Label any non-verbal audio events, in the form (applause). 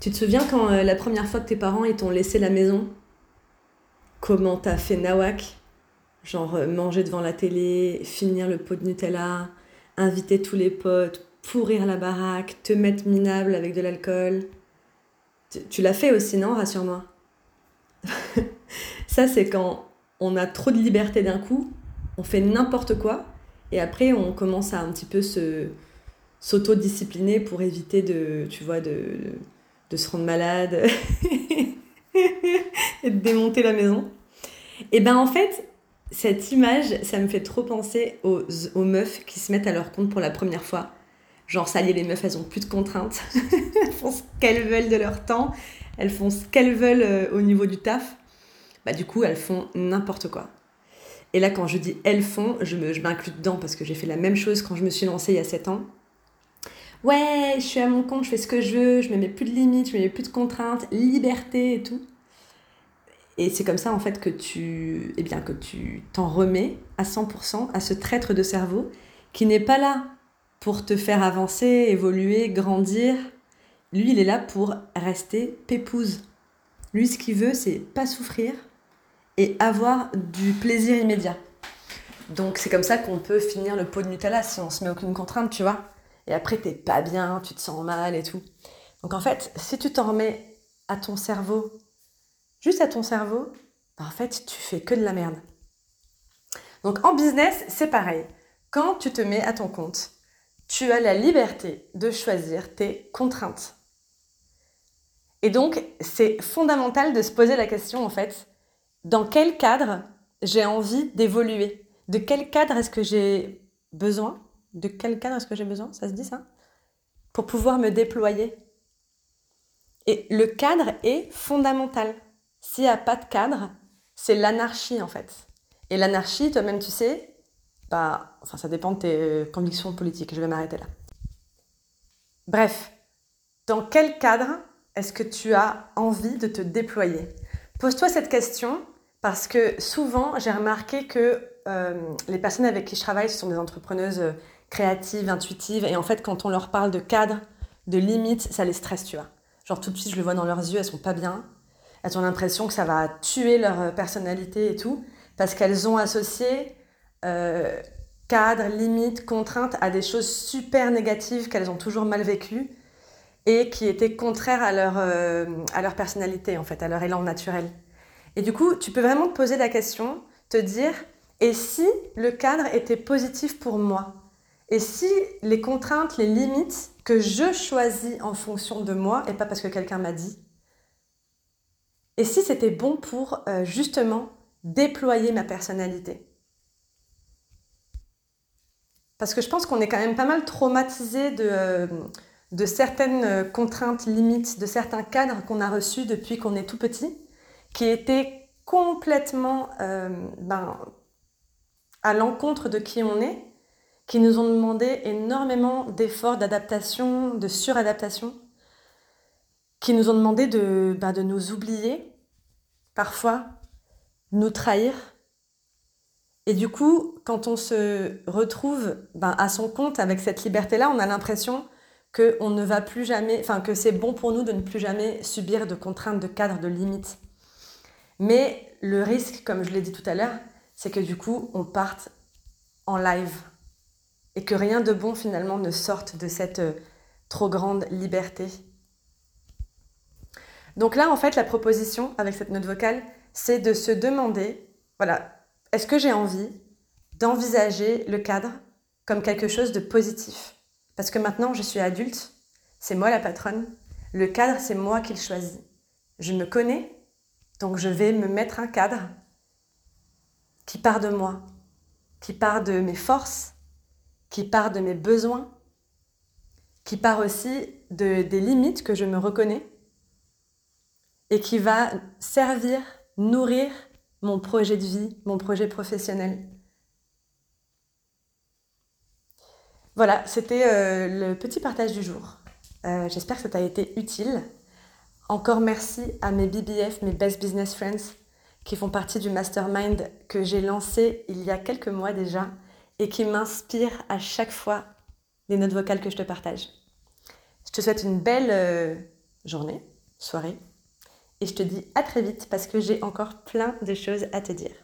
Tu te souviens quand euh, la première fois que tes parents ils t'ont laissé la maison? Comment t'as fait nawak? Genre euh, manger devant la télé, finir le pot de Nutella, inviter tous les potes, pourrir la baraque, te mettre minable avec de l'alcool. Tu, l'as fait aussi, non? Rassure-moi. (laughs) Ça, c'est quand on a trop de liberté d'un coup, on fait n'importe quoi, et après on commence à un petit peu se s'auto-discipliner pour éviter de, tu vois, de se rendre malade (laughs) et de démonter la maison. Et ben en fait, cette image, ça me fait trop penser aux, meufs qui se mettent à leur compte pour la première fois. Genre, ça y est, les meufs, elles ont plus de contraintes. (laughs) elles font ce qu'elles veulent de leur temps. Elles font ce qu'elles veulent euh, au niveau du taf. Bah, du coup, elles font n'importe quoi. Et là, quand je dis elles font, je m'inclus dedans parce que j'ai fait la même chose quand je me suis lancée il y a 7 ans. Ouais, je suis à mon compte, je fais ce que je veux, je me mets plus de limites, je me mets plus de contraintes, liberté et tout. Et c'est comme ça en fait que tu, eh bien, que tu t'en remets à 100% à ce traître de cerveau qui n'est pas là pour te faire avancer, évoluer, grandir. Lui, il est là pour rester pépouse. Lui, ce qu'il veut, c'est pas souffrir et avoir du plaisir immédiat. Donc c'est comme ça qu'on peut finir le pot de Nutella si on se met aucune contrainte, tu vois. Et après, t'es pas bien, tu te sens mal et tout. Donc en fait, si tu t'en remets à ton cerveau, juste à ton cerveau, bah, en fait, tu fais que de la merde. Donc en business, c'est pareil. Quand tu te mets à ton compte, tu as la liberté de choisir tes contraintes. Et donc, c'est fondamental de se poser la question, en fait, dans quel cadre j'ai envie d'évoluer? De quel cadre est-ce que j'ai besoin? De quel cadre est-ce que j'ai besoin Ça se dit ça Pour pouvoir me déployer. Et le cadre est fondamental. S'il n'y a pas de cadre, c'est l'anarchie, en fait. Et l'anarchie, toi-même, tu sais, bah, enfin, ça dépend de tes convictions politiques. Je vais m'arrêter là. Bref, dans quel cadre est-ce que tu as envie de te déployer? Pose-toi cette question parce que souvent, j'ai remarqué que euh, les personnes avec qui je travaille, ce sont des entrepreneuses euh, créatives, intuitives, et en fait, quand on leur parle de cadre, de limites, ça les stresse, tu vois. Genre tout de suite, je le vois dans leurs yeux, elles sont pas bien. Elles ont l'impression que ça va tuer leur euh, personnalité et tout, parce qu'elles ont associé cadre, limite, contrainte à des choses super négatives qu'elles ont toujours mal vécues et qui étaient contraires à leur, à leur personnalité, en fait, à leur élan naturel. Et du coup, tu peux vraiment te poser la question, te dire, et si le cadre était positif pour moi? Et si les contraintes, les limites que je choisis en fonction de moi, et pas parce que quelqu'un m'a dit, et si c'était bon pour euh, justement déployer ma personnalité? Parce que je pense qu'on est quand même pas mal traumatisé de, euh, certaines euh, contraintes limites, de certains cadres qu'on a reçus depuis qu'on est tout petit, qui étaient complètement euh, ben, à l'encontre de qui on est, qui nous ont demandé énormément d'efforts d'adaptation, de suradaptation, qui nous ont demandé de, ben, de nous oublier, parfois, nous trahir, et du coup, quand on se retrouve ben, à son compte avec cette liberté-là, on a l'impression que on ne va plus jamais, enfin que c'est bon pour nous de ne plus jamais subir de contraintes, de cadres, de limites. Mais le risque, comme je l'ai dit tout à l'heure, c'est que du coup, on parte en live et que rien de bon finalement ne sorte de cette euh, trop grande liberté. Donc là, en fait, la proposition avec cette note vocale, c'est de se demander, voilà, est-ce que j'ai envie d'envisager le cadre comme quelque chose de positif? Parce que maintenant, je suis adulte, c'est moi la patronne, le cadre, c'est moi qui le choisis. Je me connais, donc je vais me mettre un cadre qui part de moi, qui part de mes forces, qui part de mes besoins, qui part aussi de, des limites que je me reconnais et qui va servir, nourrir mon projet de vie, mon projet professionnel. Voilà, c'était euh, le petit partage du jour. Euh, j'espère que ça t'a été utile. Encore merci à mes BBF, mes Best Business Friends, qui font partie du mastermind que j'ai lancé il y a quelques mois déjà et qui m'inspire à chaque fois les notes vocales que je te partage. Je te souhaite une belle euh, journée soirée. Et je te dis à très vite parce que j'ai encore plein de choses à te dire.